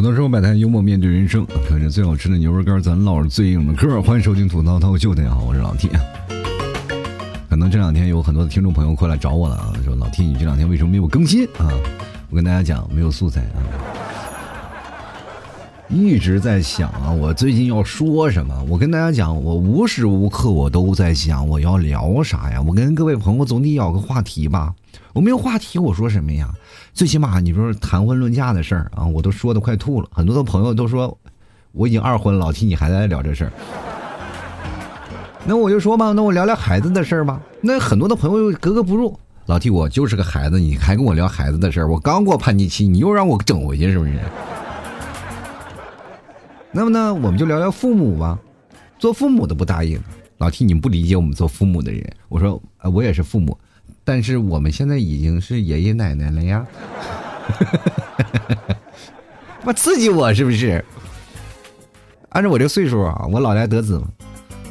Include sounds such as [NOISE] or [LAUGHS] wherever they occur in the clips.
吐槽生活百态，幽默面对人生，啃着最好吃的牛肉干，咱唠着最硬的嗑。欢迎收听吐槽涛秀，大家好，我是老 T。可能这两天有很多的听众朋友过来找我了啊，说老 T 你这两天为什么没有更新啊？我跟大家讲，没有素材啊。一直在想啊，我最近要说什么？我跟大家讲，我无时无刻我都在想我要聊啥呀？我跟各位朋友总得有个话题吧。我没有话题，我说什么呀？最起码你说谈婚论嫁的事儿啊，我都说的快吐了。很多的朋友都说我已经二婚了，老提你还在聊这事儿。那我就说吧，那我聊聊孩子的事儿吧。那很多的朋友格格不入，老提我就是个孩子，你还跟我聊孩子的事儿？我刚过叛逆期，你又让我整回去，是不是？那么呢，我们就聊聊父母吧。做父母的不答应，老提你不理解我们做父母的人。我说，呃我也是父母。但是我们现在已经是爷爷奶奶了呀，[LAUGHS] 妈刺激我是不是？按照我这岁数啊，我老来得子嘛。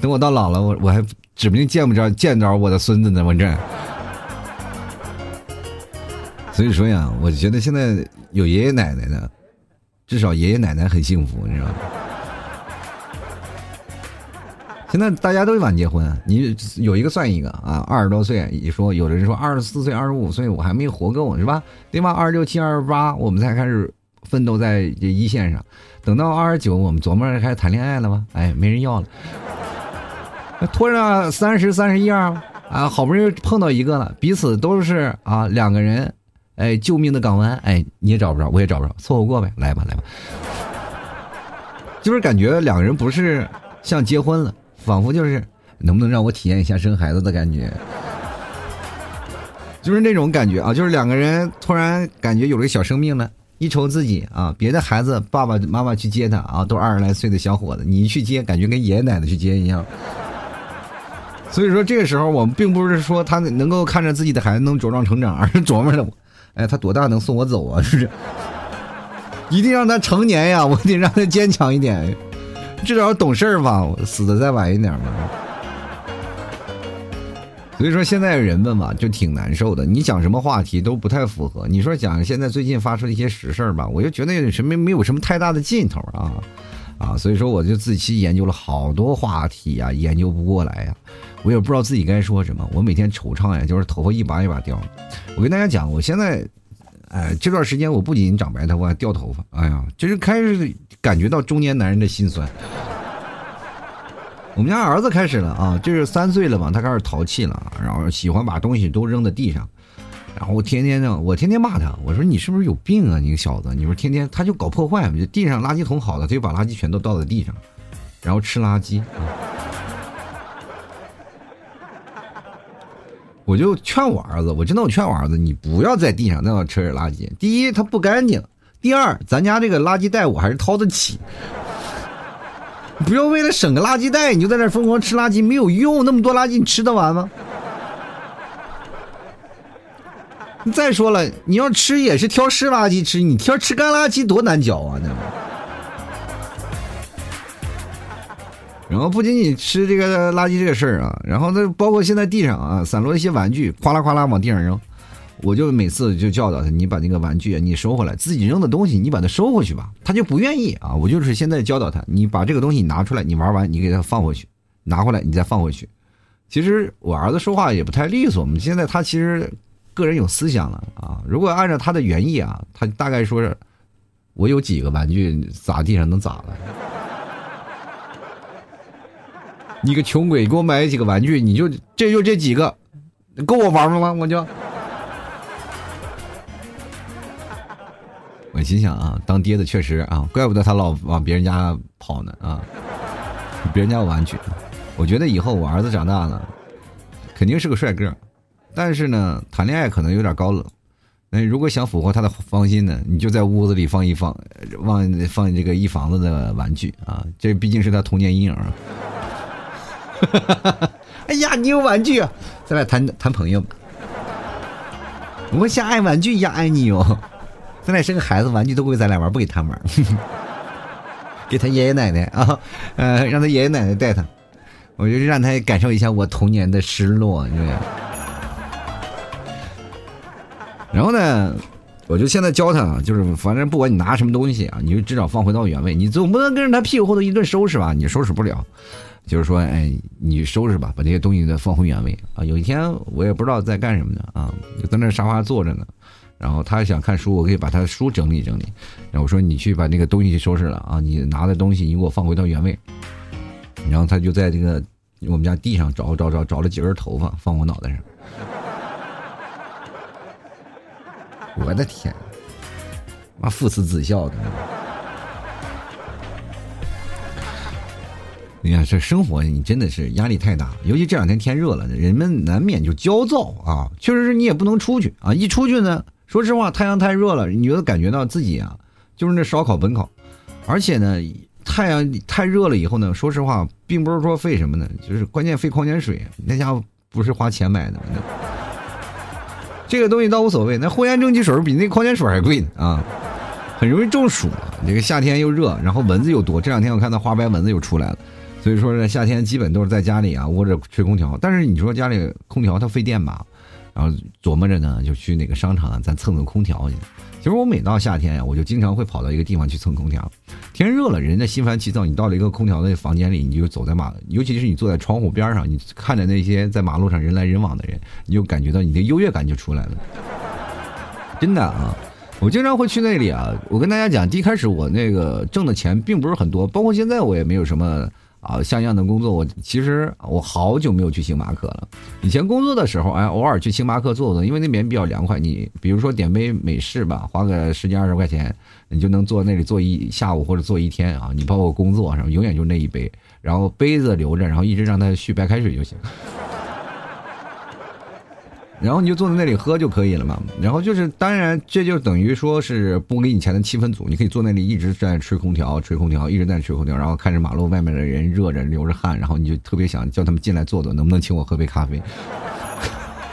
等我到老了，我我还指不定见不着见着我的孙子呢，我这。所以说呀，我觉得现在有爷爷奶奶的，至少爷爷奶奶很幸福，你知道吗？现在大家都晚结婚，你有一个算一个啊，二十多岁，你说有的人说二十四岁、二十五岁，我还没活够是吧？对吧？二十六七、二十八，我们才开始奋斗在这一线上，等到二十九，我们琢磨着开始谈恋爱了吗？哎，没人要了。拖着三十三十一二，啊，好不容易碰到一个了，彼此都是啊两个人，哎，救命的港湾，哎，你也找不着，我也找不着，凑合过呗，来吧，来吧。就是感觉两个人不是像结婚了。仿佛就是能不能让我体验一下生孩子的感觉，就是那种感觉啊，就是两个人突然感觉有了小生命了，一瞅自己啊，别的孩子爸爸妈妈去接他啊，都二十来岁的小伙子，你去接，感觉跟爷爷奶奶去接一样。所以说这个时候我们并不是说他能够看着自己的孩子能茁壮成长，而是琢磨着，哎，他多大能送我走啊？是不是？一定让他成年呀，我得让他坚强一点。至少懂事儿吧，死的再晚一点嘛。所以说现在人们嘛就挺难受的，你讲什么话题都不太符合。你说讲现在最近发生的一些实事儿吧，我就觉得有什么没有什么太大的劲头啊啊！所以说我就自己研究了好多话题呀，研究不过来呀，我也不知道自己该说什么。我每天惆怅呀，就是头发一把一把掉。我跟大家讲，我现在哎这段时间我不仅长白头发，还掉头发。哎呀，就是开始。感觉到中年男人的心酸。我们家儿子开始了啊，就是三岁了嘛，他开始淘气了，然后喜欢把东西都扔在地上，然后我天天呢，我天天骂他，我说你是不是有病啊，你个小子，你说天天他就搞破坏，就地上垃圾桶好了，他就把垃圾全都倒在地上，然后吃垃圾啊。我就劝我儿子，我真的我劝我儿子，你不要在地上那样吃垃圾，第一它不干净。第二，咱家这个垃圾袋我还是掏得起，不要为了省个垃圾袋你就在那疯狂吃垃圾，没有用，那么多垃圾你吃得完吗？[LAUGHS] 再说了，你要吃也是挑湿垃圾吃，你挑吃干垃圾多难嚼啊！那。然后不仅仅吃这个垃圾这个事儿啊，然后那包括现在地上啊散落一些玩具，哗啦哗啦往地上扔。我就每次就教导他，你把那个玩具你收回来，自己扔的东西你把它收回去吧。他就不愿意啊。我就是现在教导他，你把这个东西拿出来，你玩完你给他放回去，拿回来你再放回去。其实我儿子说话也不太利索，我们现在他其实个人有思想了啊。如果按照他的原意啊，他大概说是，我有几个玩具砸地上能咋了？你个穷鬼，给我买几个玩具，你就这就这几个，够我玩了吗？我就。我心想啊，当爹的确实啊，怪不得他老往别人家跑呢啊，别人家有玩具。我觉得以后我儿子长大了，肯定是个帅哥，但是呢，谈恋爱可能有点高冷。那如果想俘获他的芳心呢，你就在屋子里放一放，放放这个一房子的玩具啊，这毕竟是他童年阴影啊。[LAUGHS] 哎呀，你有玩具，咱俩谈谈朋友吧。我像爱玩具一样爱你哟。咱俩生个孩子，玩具都归咱俩玩，不给他玩，[LAUGHS] 给他爷爷奶奶啊，呃，让他爷爷奶奶带他，我就让他感受一下我童年的失落，你知道吗？然后呢，我就现在教他啊，就是反正不管你拿什么东西啊，你就至少放回到原位，你总不能跟着他屁股后头一顿收拾吧？你收拾不了。就是说，哎，你收拾吧，把这些东西再放回原位啊。有一天我也不知道在干什么呢啊，就在那沙发坐着呢。然后他想看书，我可以把他的书整理整理。然后我说你去把那个东西收拾了啊，你拿的东西你给我放回到原位。然后他就在这个我们家地上找找找找了几根头发放我脑袋上。我的天，妈父慈子孝的。你看，这生活你真的是压力太大，尤其这两天天热了，人们难免就焦躁啊。确实是你也不能出去啊，一出去呢，说实话，太阳太热了，你就感觉到自己啊，就是那烧烤本烤，而且呢，太阳太热了以后呢，说实话，并不是说费什么呢，就是关键费矿泉水，那家伙不是花钱买的。这个东西倒无所谓，那藿香正气水比那矿泉水还贵呢啊，很容易中暑。这个夏天又热，然后蚊子又多，这两天我看到花白蚊子又出来了，所以说呢，夏天基本都是在家里啊窝着吹空调。但是你说家里空调它费电吧？然后琢磨着呢，就去哪个商场咱蹭蹭空调去。其实我每到夏天呀，我就经常会跑到一个地方去蹭空调。天热了，人家心烦气躁，你到了一个空调的房间里，你就走在马，尤其是你坐在窗户边上，你看着那些在马路上人来人往的人，你就感觉到你的优越感就出来了。真的啊，我经常会去那里啊。我跟大家讲，一开始我那个挣的钱并不是很多，包括现在我也没有什么。啊，像样的工作，我其实我好久没有去星巴克了。以前工作的时候，哎，偶尔去星巴克坐坐，因为那边比较凉快。你比如说点杯美式吧，花个十几二十块钱，你就能坐那里坐一下午或者坐一天啊。你包括工作上，永远就那一杯，然后杯子留着，然后一直让它续白开水就行。然后你就坐在那里喝就可以了嘛。然后就是，当然这就等于说是不给你钱的气氛组，你可以坐那里一直在吹空调，吹空调，一直在吹空调，然后看着马路外面的人热着流着汗，然后你就特别想叫他们进来坐坐，能不能请我喝杯咖啡？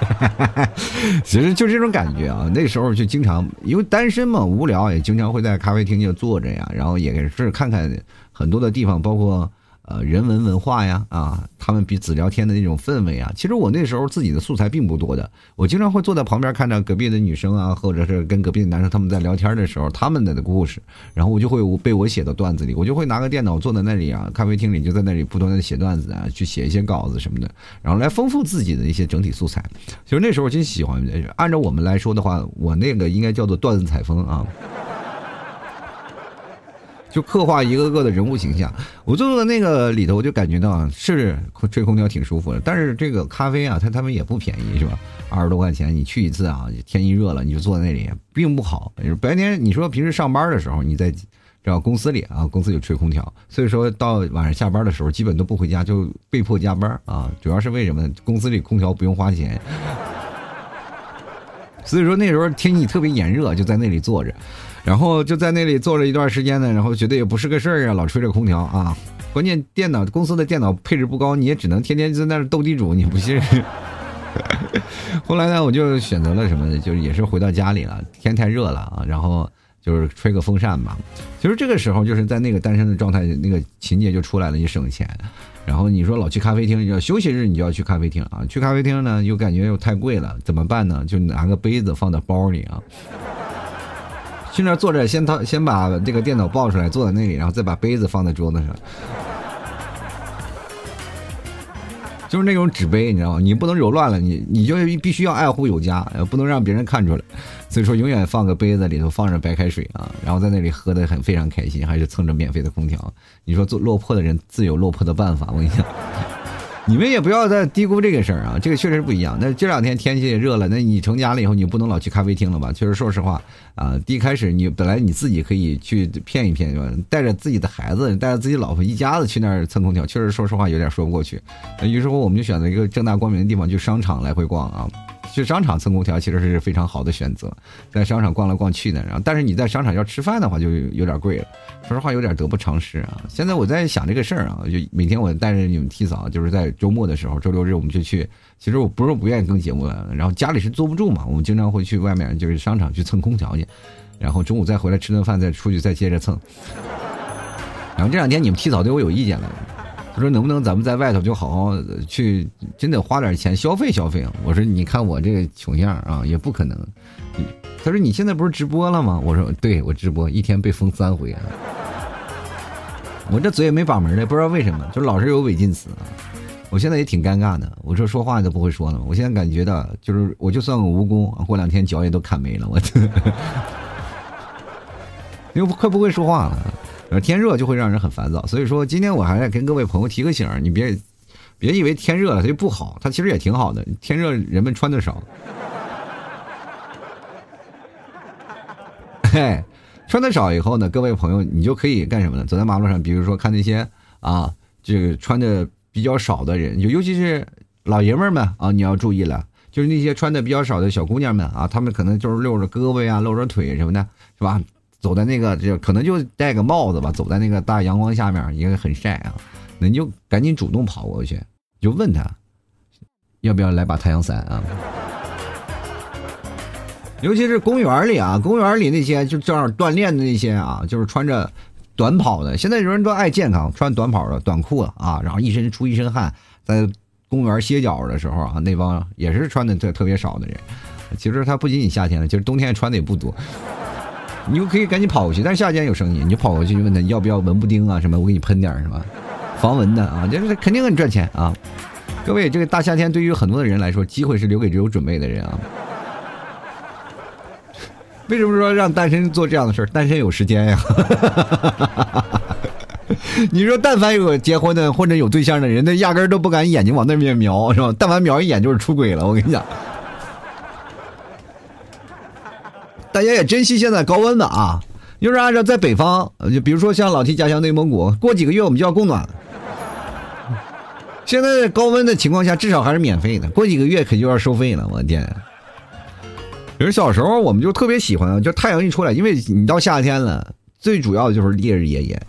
[LAUGHS] 其实就这种感觉啊。那时候就经常因为单身嘛，无聊也经常会在咖啡厅就坐着呀，然后也是看看很多的地方，包括。呃，人文文化呀，啊，他们彼此聊天的那种氛围啊，其实我那时候自己的素材并不多的，我经常会坐在旁边看着隔壁的女生啊，或者是跟隔壁的男生他们在聊天的时候，他们的故事，然后我就会被我写到段子里，我就会拿个电脑坐在那里啊，咖啡厅里就在那里不断的写段子啊，去写一些稿子什么的，然后来丰富自己的一些整体素材。其实那时候真喜欢，按照我们来说的话，我那个应该叫做段子采风啊。就刻画一个个的人物形象，我坐在那个里头，我就感觉到是 [LAUGHS] 吹空调挺舒服的。但是这个咖啡啊，它他们也不便宜，是吧？二十多块钱，你去一次啊，天一热了，你就坐在那里，并不好。白天你说平时上班的时候，你在这公司里啊，公司有吹空调，所以说到晚上下班的时候，基本都不回家，就被迫加班啊。主要是为什么？公司里空调不用花钱，所以说那时候天气特别炎热，就在那里坐着。然后就在那里坐了一段时间呢，然后觉得也不是个事儿啊，老吹着空调啊。关键电脑公司的电脑配置不高，你也只能天天在那斗地主，你不信？[LAUGHS] 后来呢，我就选择了什么呢？就是也是回到家里了，天太热了啊，然后就是吹个风扇吧。其实这个时候就是在那个单身的状态，那个情节就出来了，你省钱。然后你说老去咖啡厅，要休息日你就要去咖啡厅啊，去咖啡厅呢又感觉又太贵了，怎么办呢？就拿个杯子放到包里啊。去那坐着，先掏，先把这个电脑抱出来，坐在那里，然后再把杯子放在桌子上，就是那种纸杯，你知道吗？你不能揉乱了，你你就必须要爱护有加，不能让别人看出来。所以说，永远放个杯子里头放着白开水啊，然后在那里喝的很非常开心，还是蹭着免费的空调。你说做落魄的人自有落魄的办法，我跟你讲。你们也不要再低估这个事儿啊，这个确实不一样。那这两天天气也热了，那你成家了以后，你不能老去咖啡厅了吧？确实，说实话啊，第一开始你本来你自己可以去骗一骗，是吧？带着自己的孩子，带着自己老婆一家子去那儿蹭空调，确实说实话有点说不过去。那于是乎，我们就选择一个正大光明的地方，去商场来回逛啊。去商场蹭空调其实是非常好的选择，在商场逛来逛去的，然后但是你在商场要吃饭的话就有点贵了，说实话有点得不偿失啊。现在我在想这个事儿啊，就每天我带着你们提早，就是在周末的时候，周六日我们就去。其实我不是不愿意更节目了，然后家里是坐不住嘛，我们经常会去外面就是商场去蹭空调去，然后中午再回来吃顿饭，再出去再接着蹭。[LAUGHS] 然后这两天你们提早对我有意见了。他说：“能不能咱们在外头就好好去，真的花点钱消费消费？”我说：“你看我这个穷样啊，也不可能。他说你现在不是直播了吗？我说对，我直播，一天被封三回啊。我这嘴也没把门的，不知道为什么，就老是有违禁词。我现在也挺尴尬的，我说说话都不会说了。我现在感觉到，就是我就算个蜈蚣，过两天脚也都砍没了。我，[LAUGHS] 因为快不会说话了。天热就会让人很烦躁，所以说今天我还在跟各位朋友提个醒你别别以为天热了它就不好，它其实也挺好的。天热人们穿的少，嘿。[LAUGHS] 穿的少以后呢，各位朋友，你就可以干什么呢？走在马路上，比如说看那些啊，这个穿的比较少的人，就尤其是老爷们们啊，你要注意了，就是那些穿的比较少的小姑娘们啊，她们可能就是露着胳膊呀，露着腿什么的，是吧？走在那个，就可能就戴个帽子吧，走在那个大阳光下面，也很晒啊。那你就赶紧主动跑过去，就问他，要不要来把太阳伞啊？尤其是公园里啊，公园里那些就这样锻炼的那些啊，就是穿着短跑的。现在人都爱健康，穿短跑的短裤啊，然后一身出一身汗，在公园歇脚的时候啊，那帮也是穿的特特别少的人。其实他不仅仅夏天了，其实冬天穿的也不多。你就可以赶紧跑过去，但是夏天有声音，你就跑过去问他要不要蚊不叮啊什么，我给你喷点是吧？防蚊的啊，就是肯定很赚钱啊。各位，这个大夏天对于很多的人来说，机会是留给只有准备的人啊。为什么说让单身做这样的事儿？单身有时间呀。[LAUGHS] 你说，但凡有结婚的或者有对象的人，那压根儿都不敢眼睛往那边瞄，是吧？但凡瞄一眼就是出轨了。我跟你讲，大家也珍惜现在高温吧啊！要是按照在北方，就比如说像老 T 家乡内蒙古，过几个月我们就要供暖了。现在高温的情况下，至少还是免费的，过几个月可就要收费了。我的天！比如小时候，我们就特别喜欢，就太阳一出来，因为你到夏天了，最主要的就是烈日炎炎。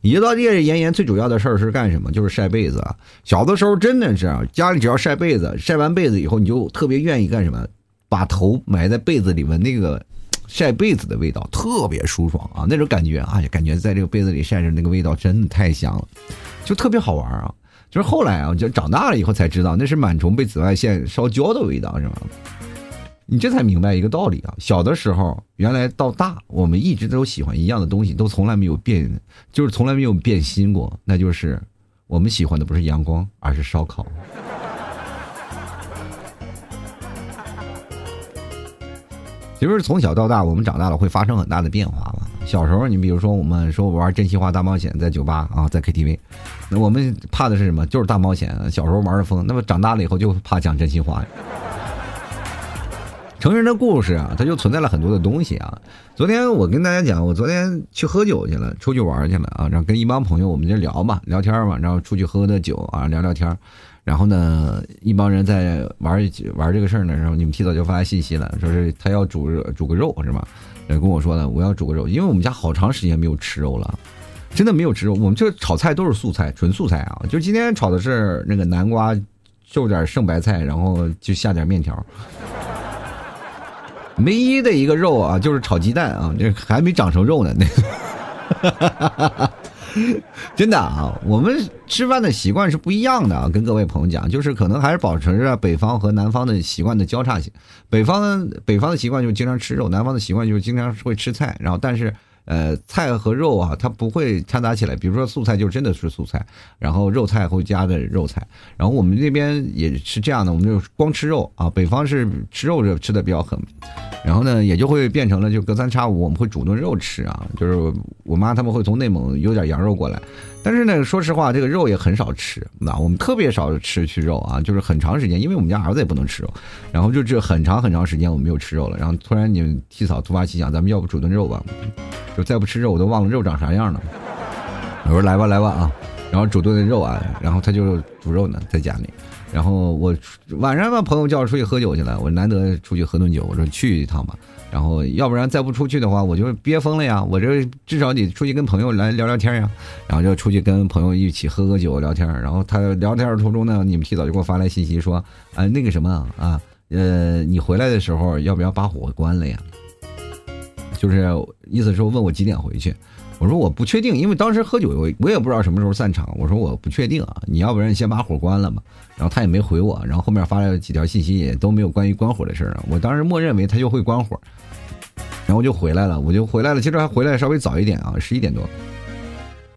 一到烈日炎炎，最主要的事儿是干什么？就是晒被子啊。小的时候真的是，家里只要晒被子，晒完被子以后，你就特别愿意干什么？把头埋在被子里闻那个晒被子的味道，特别舒爽啊。那种感觉啊，感觉在这个被子里晒着，那个味道真的太香了，就特别好玩啊。就是后来啊，就长大了以后才知道，那是螨虫被紫外线烧焦的味道，是吗？你这才明白一个道理啊！小的时候，原来到大，我们一直都喜欢一样的东西，都从来没有变，就是从来没有变心过。那就是我们喜欢的不是阳光，而是烧烤。其实从小到大，我们长大了会发生很大的变化嘛。小时候，你比如说我们说玩真心话大冒险，在酒吧啊，在 KTV，那我们怕的是什么？就是大冒险。小时候玩的疯，那么长大了以后就怕讲真心话。成人的故事啊，它就存在了很多的东西啊。昨天我跟大家讲，我昨天去喝酒去了，出去玩去了啊。然后跟一帮朋友，我们就聊嘛，聊天嘛，然后出去喝的酒啊，聊聊天。然后呢，一帮人在玩玩这个事儿呢，然后你们提早就发信息了，说是他要煮煮个肉是吧？跟我说呢，我要煮个肉，因为我们家好长时间没有吃肉了，真的没有吃肉。我们这炒菜都是素菜，纯素菜啊。就今天炒的是那个南瓜，就点剩白菜，然后就下点面条。唯一的一个肉啊，就是炒鸡蛋啊，这还没长成肉呢。那个。哈哈哈 [LAUGHS] 真的啊，我们吃饭的习惯是不一样的啊。跟各位朋友讲，就是可能还是保持着北方和南方的习惯的交叉性。北方北方的习惯就是经常吃肉，南方的习惯就是经常会吃菜。然后，但是。呃，菜和肉啊，它不会掺杂起来。比如说素菜就真的是素菜，然后肉菜会加的肉菜。然后我们这边也是这样的，我们就光吃肉啊。北方是吃肉吃的比较狠，然后呢也就会变成了就隔三差五我们会煮顿肉吃啊。就是我妈他们会从内蒙有点羊肉过来。但是呢，说实话，这个肉也很少吃。那我们特别少吃去肉啊，就是很长时间，因为我们家儿子也不能吃肉，然后就这很长很长时间我没有吃肉了。然后突然你们替嫂突发奇想，咱们要不煮顿肉吧？就再不吃肉，我都忘了肉长啥样了。我说来吧来吧啊，然后煮顿肉啊，然后他就煮肉呢，在家里。然后我晚上吧，朋友叫我出去喝酒去了，我难得出去喝顿酒，我说去一趟吧。然后，要不然再不出去的话，我就憋疯了呀！我这至少得出去跟朋友来聊聊天呀。然后就出去跟朋友一起喝喝酒聊天。然后他聊天途中呢，你们提早就给我发来信息说：“啊，那个什么啊，呃，你回来的时候要不要把火关了呀？”就是意思说问我几点回去。我说我不确定，因为当时喝酒，我我也不知道什么时候散场。我说我不确定啊，你要不然先把火关了嘛。然后他也没回我，然后后面发了几条信息，也都没有关于关火的事儿。我当时默认为他就会关火，然后我就回来了，我就回来了，其实还回来稍微早一点啊，十一点多。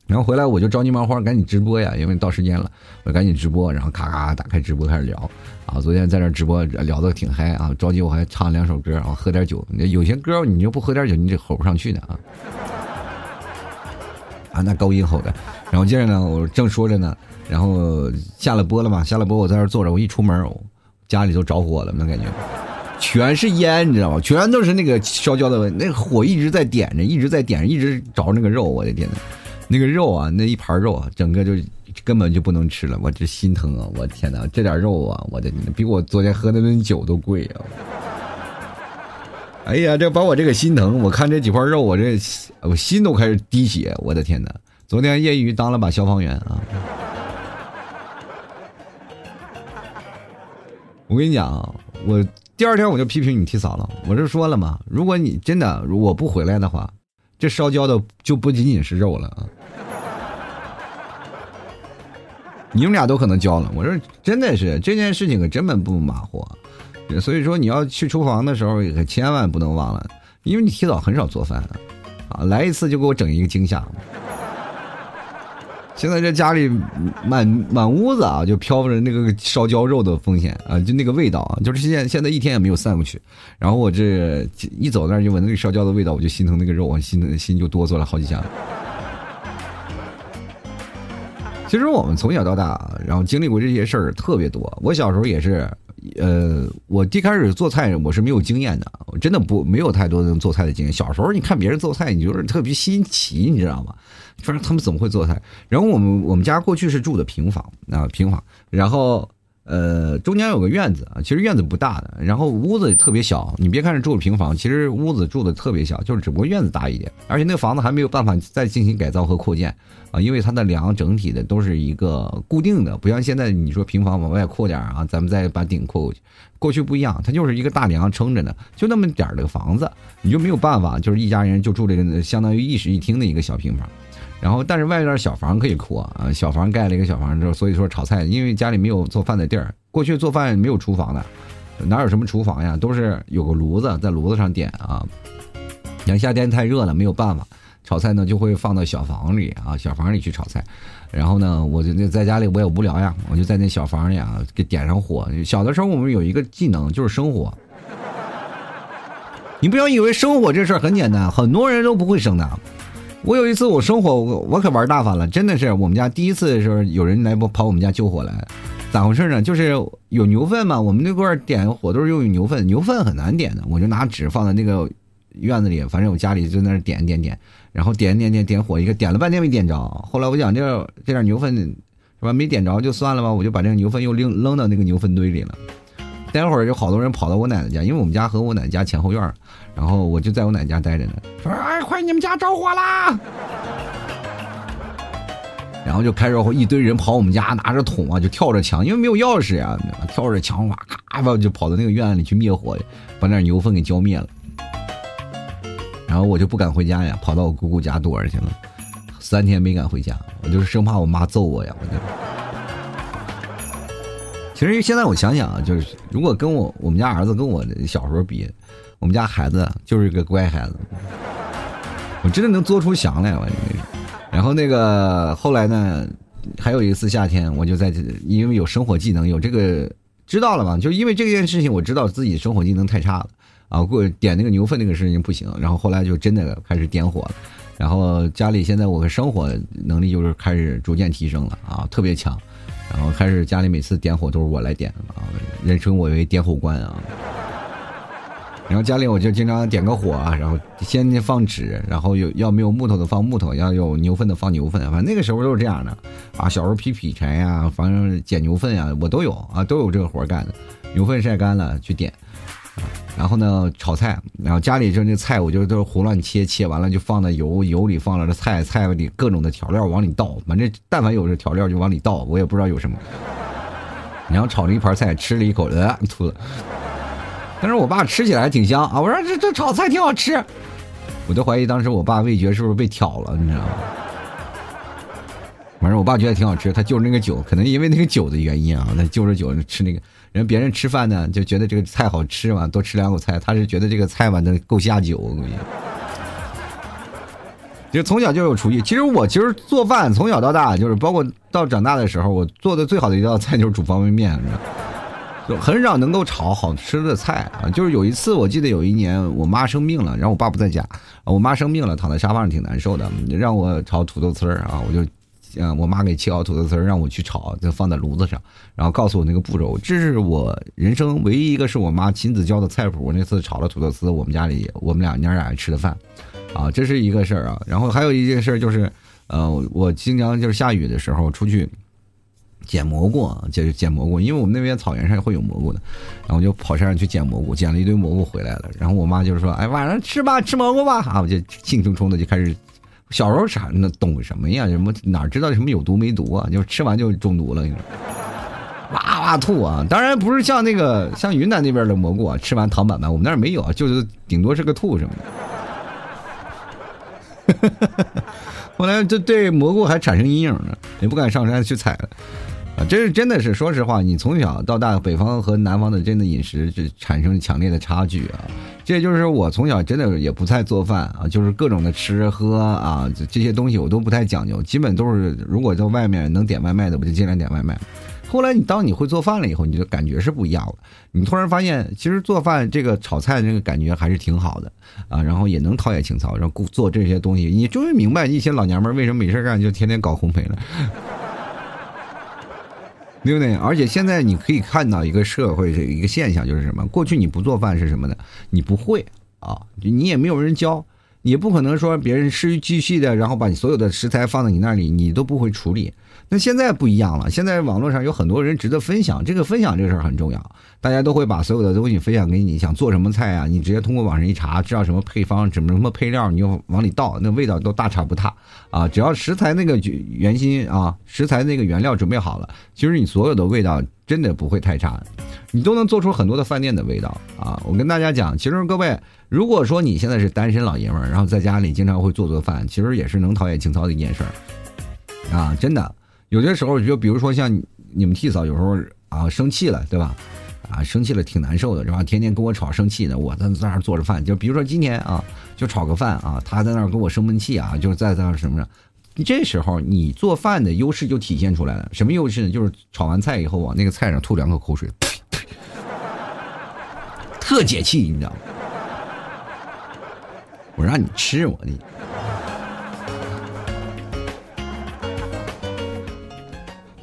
然后回来我就着急忙慌赶紧直播呀，因为到时间了，我赶紧直播，然后咔咔打开直播开始聊啊。昨天在这直播聊的挺嗨啊，着急我还唱两首歌啊，喝点酒。有些歌你就不喝点酒，你这吼不上去的啊。啊，那高音吼的。然后接着呢，我正说着呢，然后下了播了嘛，下了播我在这坐着，我一出门，家里都着火了，那感觉全是烟，你知道吗？全都是那个烧焦的，那火一直在点着，一直在点着，一直着那个肉，我的天呐！那个肉啊，那一盘肉啊，整个就根本就不能吃了，我这心疼啊！我天哪，这点肉啊，我的比我昨天喝那顿酒都贵啊！哎呀，这把我这个心疼，我看这几块肉，我这我心都开始滴血，我的天哪！昨天业余当了把消防员啊！[LAUGHS] 我跟你讲啊，我第二天我就批评你提嫂了，我就说了嘛，如果你真的如果不回来的话，这烧焦的就不仅仅是肉了啊！你们俩都可能焦了。我说真的是这件事情可根本不马虎，所以说你要去厨房的时候，可千万不能忘了，因为你提早很少做饭啊，来一次就给我整一个惊吓。现在这家里满满屋子啊，就飘着那个烧焦肉的风险啊，就那个味道，就是现现在一天也没有散过去。然后我这一走那儿就闻那个烧焦的味道，我就心疼那个肉，我心疼心就哆嗦了好几下。其实我们从小到大，然后经历过这些事儿特别多。我小时候也是，呃，我一开始做菜我是没有经验的，我真的不没有太多的做菜的经验。小时候你看别人做菜，你就是特别新奇，你知道吗？反正他们怎么会做菜？然后我们我们家过去是住的平房啊，平房，然后。呃，中间有个院子啊，其实院子不大的，然后屋子特别小。你别看是住的平房，其实屋子住的特别小，就是只不过院子大一点。而且那个房子还没有办法再进行改造和扩建啊，因为它的梁整体的都是一个固定的，不像现在你说平房往外扩点啊，咱们再把顶扩过去。过去不一样，它就是一个大梁撑着呢，就那么点儿的房子，你就没有办法，就是一家人就住这个相当于一室一厅的一个小平房。然后，但是外边小房可以扩啊，小房盖了一个小房之后，所以说炒菜，因为家里没有做饭的地儿，过去做饭没有厨房的，哪有什么厨房呀？都是有个炉子，在炉子上点啊。你夏天太热了，没有办法，炒菜呢就会放到小房里啊，小房里去炒菜。然后呢，我就在家里我也无聊呀，我就在那小房里啊给点上火。小的时候我们有一个技能就是生火，你不要以为生火这事儿很简单，很多人都不会生的。我有一次我生火，我我可玩大发了，真的是我们家第一次的时候，有人来跑我们家救火来，咋回事呢？就是有牛粪嘛，我们那块点火都是用牛粪，牛粪很难点的，我就拿纸放在那个院子里，反正我家里就在那点点点，然后点点点点火一个，点了半天没点着，后来我想这这点牛粪是吧，没点着就算了吧，我就把这个牛粪又扔扔到那个牛粪堆里了。待会儿就好多人跑到我奶奶家，因为我们家和我奶奶家前后院然后我就在我奶奶家待着呢，说：“哎，快，你们家着火啦！”然后就开始一堆人跑我们家，拿着桶啊，就跳着墙，因为没有钥匙呀，跳着墙哇咔吧就跑到那个院子里去灭火，把那牛粪给浇灭了。然后我就不敢回家呀，跑到我姑姑家躲着去了，三天没敢回家，我就是生怕我妈揍我呀，我就。其实现在我想想啊，就是如果跟我我们家儿子跟我小时候比，我们家孩子就是个乖孩子，我真的能做出翔来，我跟你说。然后那个后来呢，还有一次夏天，我就在因为有生火技能，有这个知道了嘛，就因为这件事情，我知道自己生火技能太差了啊，过点那个牛粪那个事情不行。然后后来就真的开始点火了，然后家里现在我的生火能力就是开始逐渐提升了啊，特别强。然后开始家里每次点火都是我来点啊，人称我为点火官啊。然后家里我就经常点个火啊，然后先放纸，然后有要没有木头的放木头，要有牛粪的放牛粪，反正那个时候都是这样的啊。小时候劈劈柴呀，反正捡牛粪呀，我都有啊，都有这个活干的。牛粪晒干了去点。然后呢，炒菜，然后家里就那菜，我就都是胡乱切，切完了就放在油油里，放了这菜，菜里各种的调料往里倒，反正但凡有这调料就往里倒，我也不知道有什么。然后炒了一盘菜，吃了一口，呃，吐了。但是我爸吃起来挺香啊，我说这这炒菜挺好吃，我都怀疑当时我爸味觉是不是被挑了，你知道吗？反正我爸觉得挺好吃，他就是那个酒，可能因为那个酒的原因啊，他就着酒吃那个。人别人吃饭呢，就觉得这个菜好吃嘛，多吃两口菜，他是觉得这个菜嘛能够下酒。我估计，就从小就有厨艺。其实我其实做饭从小到大，就是包括到长大的时候，我做的最好的一道菜就是煮方便面。就很少能够炒好吃的菜啊！就是有一次，我记得有一年我妈生病了，然后我爸不在家，我妈生病了，躺在沙发上挺难受的，让我炒土豆丝儿啊，我就，嗯，我妈给切好土豆丝儿让我去炒，就放在炉子上，然后告诉我那个步骤。这是我人生唯一一个是我妈亲自教的菜谱。那次炒了土豆丝，我们家里我们俩娘俩吃的饭，啊，这是一个事儿啊。然后还有一件事儿就是，呃，我经常就是下雨的时候出去。捡蘑菇，就是捡蘑菇，因为我们那边草原上会有蘑菇的，然后我就跑山上去捡蘑菇，捡了一堆蘑菇回来了。然后我妈就是说：“哎，晚上吃吧，吃蘑菇吧。”啊，我就兴冲冲的就开始。小时候啥那懂什么呀？什么哪知道什么有毒没毒啊？就吃完就中毒了，哇哇吐啊！当然不是像那个像云南那边的蘑菇啊，吃完糖板板，我们那儿没有，就是顶多是个吐什么的。[LAUGHS] 后来就对蘑菇还产生阴影了，也不敢上山去采了。啊，这是真的是，说实话，你从小到大，北方和南方的真的饮食就产生强烈的差距啊。这就是我从小真的也不太做饭啊，就是各种的吃喝啊，这些东西我都不太讲究，基本都是如果在外面能点外卖的，我就尽量点外卖。后来你当你会做饭了以后，你就感觉是不一样了。你突然发现，其实做饭这个炒菜这个感觉还是挺好的啊，然后也能陶冶情操，然后做这些东西，你终于明白一些老娘们为什么没事干就天天搞烘焙了。对不对？而且现在你可以看到一个社会的一个现象，就是什么？过去你不做饭是什么呢？你不会啊，你也没有人教，也不可能说别人吃继续的，然后把你所有的食材放在你那里，你都不会处理。那现在不一样了，现在网络上有很多人值得分享，这个分享这个事儿很重要，大家都会把所有的东西分享给你。想做什么菜啊？你直接通过网上一查，知道什么配方、什么什么配料，你就往里倒，那味道都大差不差啊！只要食材那个原心啊，食材那个原料准备好了，其实你所有的味道真的不会太差，你都能做出很多的饭店的味道啊！我跟大家讲，其实各位，如果说你现在是单身老爷们儿，然后在家里经常会做做饭，其实也是能陶冶情操的一件事儿啊！真的。有些时候，就比如说像你们替嫂，有时候啊生气了，对吧？啊生气了挺难受的，是吧？天天跟我吵生气呢，我在在那做着饭。就比如说今天啊，就炒个饭啊，他在那儿跟我生闷气啊，就是在那什么着。这时候你做饭的优势就体现出来了。什么优势呢？就是炒完菜以后往那个菜上吐两口口水，特解气，你知道吗？我让你吃我你。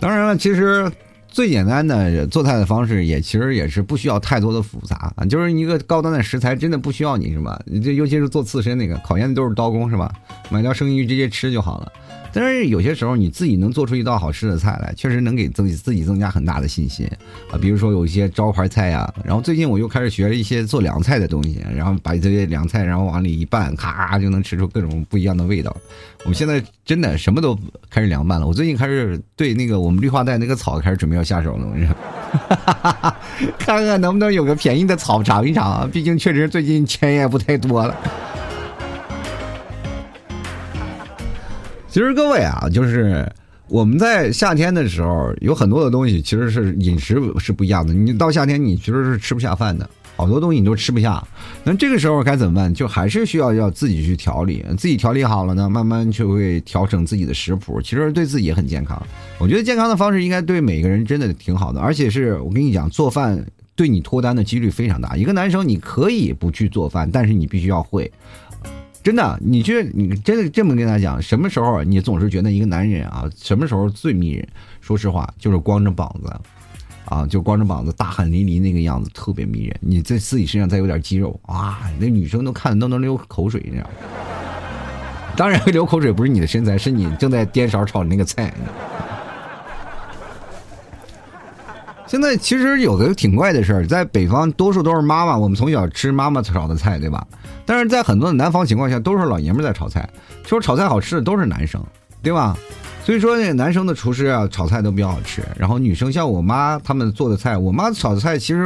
当然了，其实最简单的做菜的方式也其实也是不需要太多的复杂啊，就是一个高端的食材，真的不需要你什么，你这尤其是做刺身那个，考验的都是刀工是吧？买条生鱼直接吃就好了。但是有些时候你自己能做出一道好吃的菜来，确实能给自己自己增加很大的信心啊。比如说有一些招牌菜呀，然后最近我又开始学了一些做凉菜的东西，然后把这些凉菜然后往里一拌，咔就能吃出各种不一样的味道。我们现在真的什么都开始凉拌了。我最近开始对那个我们绿化带那个草开始准备要下手了，我跟你说，[LAUGHS] 看看能不能有个便宜的草尝一尝。毕竟确实最近钱也不太多了。其实各位啊，就是我们在夏天的时候，有很多的东西其实是饮食是不一样的。你到夏天，你其实是吃不下饭的，好多东西你都吃不下。那这个时候该怎么办？就还是需要要自己去调理，自己调理好了呢，慢慢就会调整自己的食谱。其实对自己也很健康。我觉得健康的方式应该对每个人真的挺好的。而且是我跟你讲，做饭对你脱单的几率非常大。一个男生你可以不去做饭，但是你必须要会。真的，你去你真的这么跟他讲，什么时候你总是觉得一个男人啊，什么时候最迷人？说实话，就是光着膀子，啊，就光着膀子，大汗淋漓那个样子特别迷人。你在自己身上再有点肌肉啊，那女生都看都能流口水，你知道吗？当然，流口水不是你的身材，是你正在颠勺炒的那个菜。现在其实有个挺怪的事儿，在北方多数都是妈妈，我们从小吃妈妈炒的菜，对吧？但是在很多的南方情况下，都是老爷们在炒菜。说炒菜好吃的都是男生，对吧？所以说那男生的厨师啊，炒菜都比较好吃。然后女生像我妈他们做的菜，我妈炒的菜其实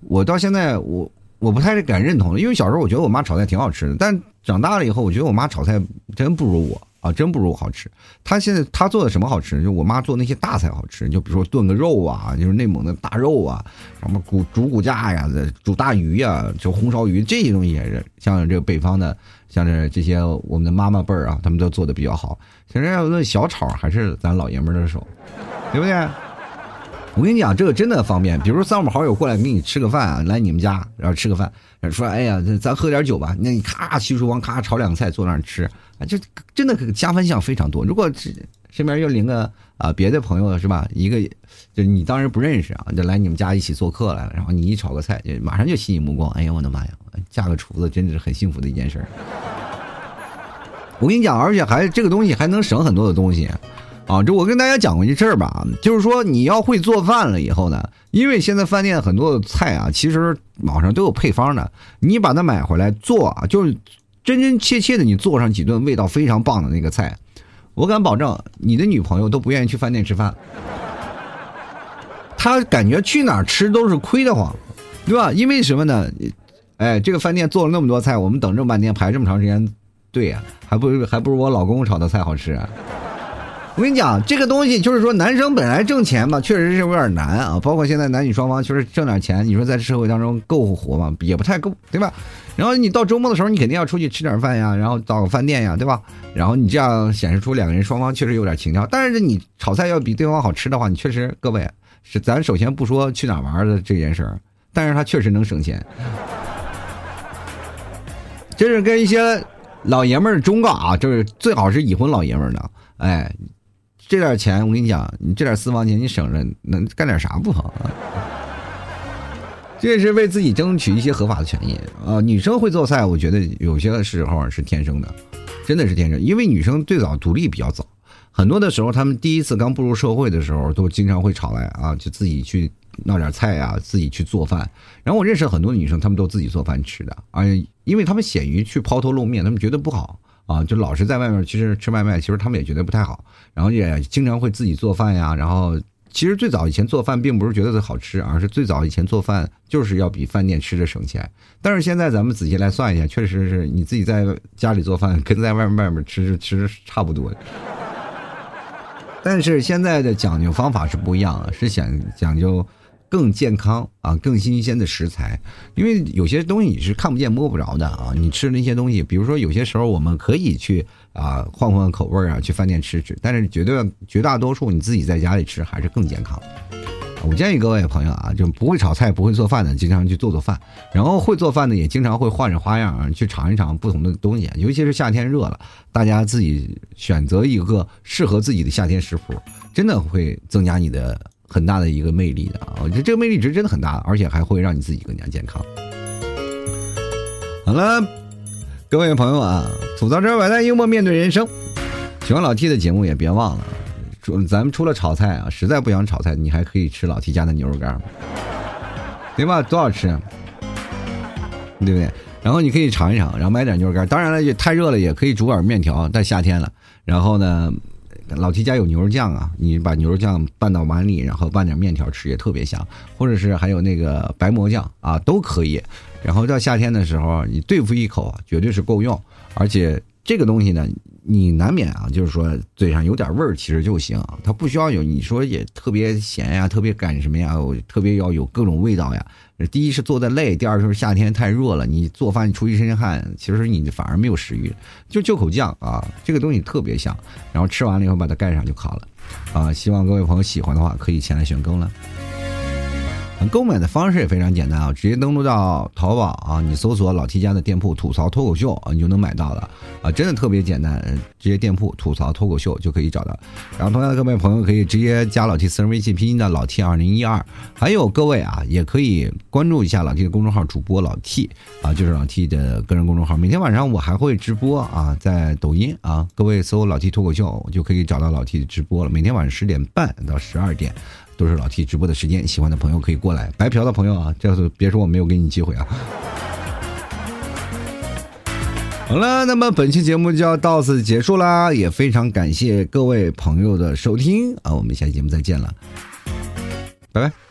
我到现在我我不太敢认同，因为小时候我觉得我妈炒菜挺好吃的，但长大了以后，我觉得我妈炒菜真不如我啊，真不如好吃。他现在他做的什么好吃？就我妈做那些大菜好吃，就比如说炖个肉啊，就是内蒙的大肉啊，什么骨煮骨架呀，煮大鱼呀，就红烧鱼这些东西也是像这个北方的，像这这些我们的妈妈辈儿啊，他们都做的比较好。其实要论小炒，还是咱老爷们儿的手，对不对？我跟你讲，这个真的方便。比如三五好友过来给你吃个饭啊，来你们家然后吃个饭，说哎呀，咱喝点酒吧。那你咔去厨房咔炒两个菜，坐那儿吃啊，就真的加分项非常多。如果身边又领个啊别的朋友是吧？一个就是你当时不认识啊，就来你们家一起做客来了，然后你一炒个菜，就马上就吸引目光。哎呀，我的妈呀，嫁个厨子真的是很幸福的一件事。我跟你讲，而且还这个东西还能省很多的东西。啊，这我跟大家讲过一事儿吧，就是说你要会做饭了以后呢，因为现在饭店很多的菜啊，其实网上都有配方的，你把它买回来做啊，就是真真切切的你做上几顿味道非常棒的那个菜，我敢保证你的女朋友都不愿意去饭店吃饭，她感觉去哪儿吃都是亏得慌，对吧？因为什么呢？哎，这个饭店做了那么多菜，我们等这么半天排这么长时间队啊，还不如还不如我老公炒的菜好吃。我跟你讲，这个东西就是说，男生本来挣钱吧，确实是有点难啊。包括现在男女双方确实挣点钱，你说在社会当中够活吗？也不太够，对吧？然后你到周末的时候，你肯定要出去吃点饭呀，然后找个饭店呀，对吧？然后你这样显示出两个人双方确实有点情调。但是你炒菜要比对方好吃的话，你确实各位是咱首先不说去哪玩的这件事儿，但是他确实能省钱。这是跟一些老爷们儿忠告啊，就是最好是已婚老爷们儿的，哎。这点钱，我跟你讲，你这点私房钱你省着，能干点啥不好啊？这也是为自己争取一些合法的权益啊！女生会做菜，我觉得有些时候是天生的，真的是天生。因为女生最早独立比较早，很多的时候，她们第一次刚步入社会的时候，都经常会吵来啊，就自己去闹点菜呀，自己去做饭。然后我认识很多女生，她们都自己做饭吃的，啊，因为她们显于去抛头露面，她们觉得不好。啊，就老是在外面，其实吃外卖，其实他们也觉得不太好，然后也经常会自己做饭呀。然后其实最早以前做饭并不是觉得好吃，而是最早以前做饭就是要比饭店吃着省钱。但是现在咱们仔细来算一下，确实是你自己在家里做饭跟在外面外面吃吃差不多。但是现在的讲究方法是不一样了，是想讲究。更健康啊，更新鲜的食材，因为有些东西你是看不见摸不着的啊。你吃那些东西，比如说有些时候我们可以去啊换换口味啊，去饭店吃吃，但是绝对绝大多数你自己在家里吃还是更健康。我建议各位朋友啊，就不会炒菜、不会做饭的，经常去做做饭；然后会做饭的也经常会换着花样去尝一尝不同的东西。尤其是夏天热了，大家自己选择一个适合自己的夏天食谱，真的会增加你的。很大的一个魅力的啊，我觉得这个魅力值真的很大，而且还会让你自己更加健康。好了，各位朋友啊，吐槽车百态，幽默面对人生。喜欢老 T 的节目也别忘了，咱们除了炒菜啊，实在不想炒菜，你还可以吃老 T 家的牛肉干，对吧？多好吃，对不对？然后你可以尝一尝，然后买点牛肉干。当然了，也太热了，也可以煮碗面条。但夏天了，然后呢？老提家有牛肉酱啊，你把牛肉酱拌到碗里，然后拌点面条吃也特别香，或者是还有那个白馍酱啊，都可以。然后到夏天的时候，你对付一口，绝对是够用。而且这个东西呢，你难免啊，就是说嘴上有点味儿，其实就行，它不需要有你说也特别咸呀，特别干什么呀，特别要有各种味道呀。第一是做的累，第二就是夏天太热了，你做饭出一身汗，其实你反而没有食欲。就就口酱啊，这个东西特别香，然后吃完了以后把它盖上就好了。啊，希望各位朋友喜欢的话，可以前来选购了。购买的方式也非常简单啊，直接登录到淘宝啊，你搜索老 T 家的店铺“吐槽脱口秀”啊，你就能买到了啊，真的特别简单，直接店铺“吐槽脱口秀”就可以找到。然后同样的各位朋友可以直接加老 T 私人微信拼音的老 T 二零一二，还有各位啊，也可以关注一下老 T 的公众号主播老 T 啊，就是老 T 的个人公众号。每天晚上我还会直播啊，在抖音啊，各位搜老 T 脱口秀就可以找到老 T 的直播了。每天晚上十点半到十二点。都是老 T 直播的时间，喜欢的朋友可以过来。白嫖的朋友啊，这次别说我没有给你机会啊。好了，那么本期节目就要到此结束啦，也非常感谢各位朋友的收听啊，我们下期节目再见了，拜拜。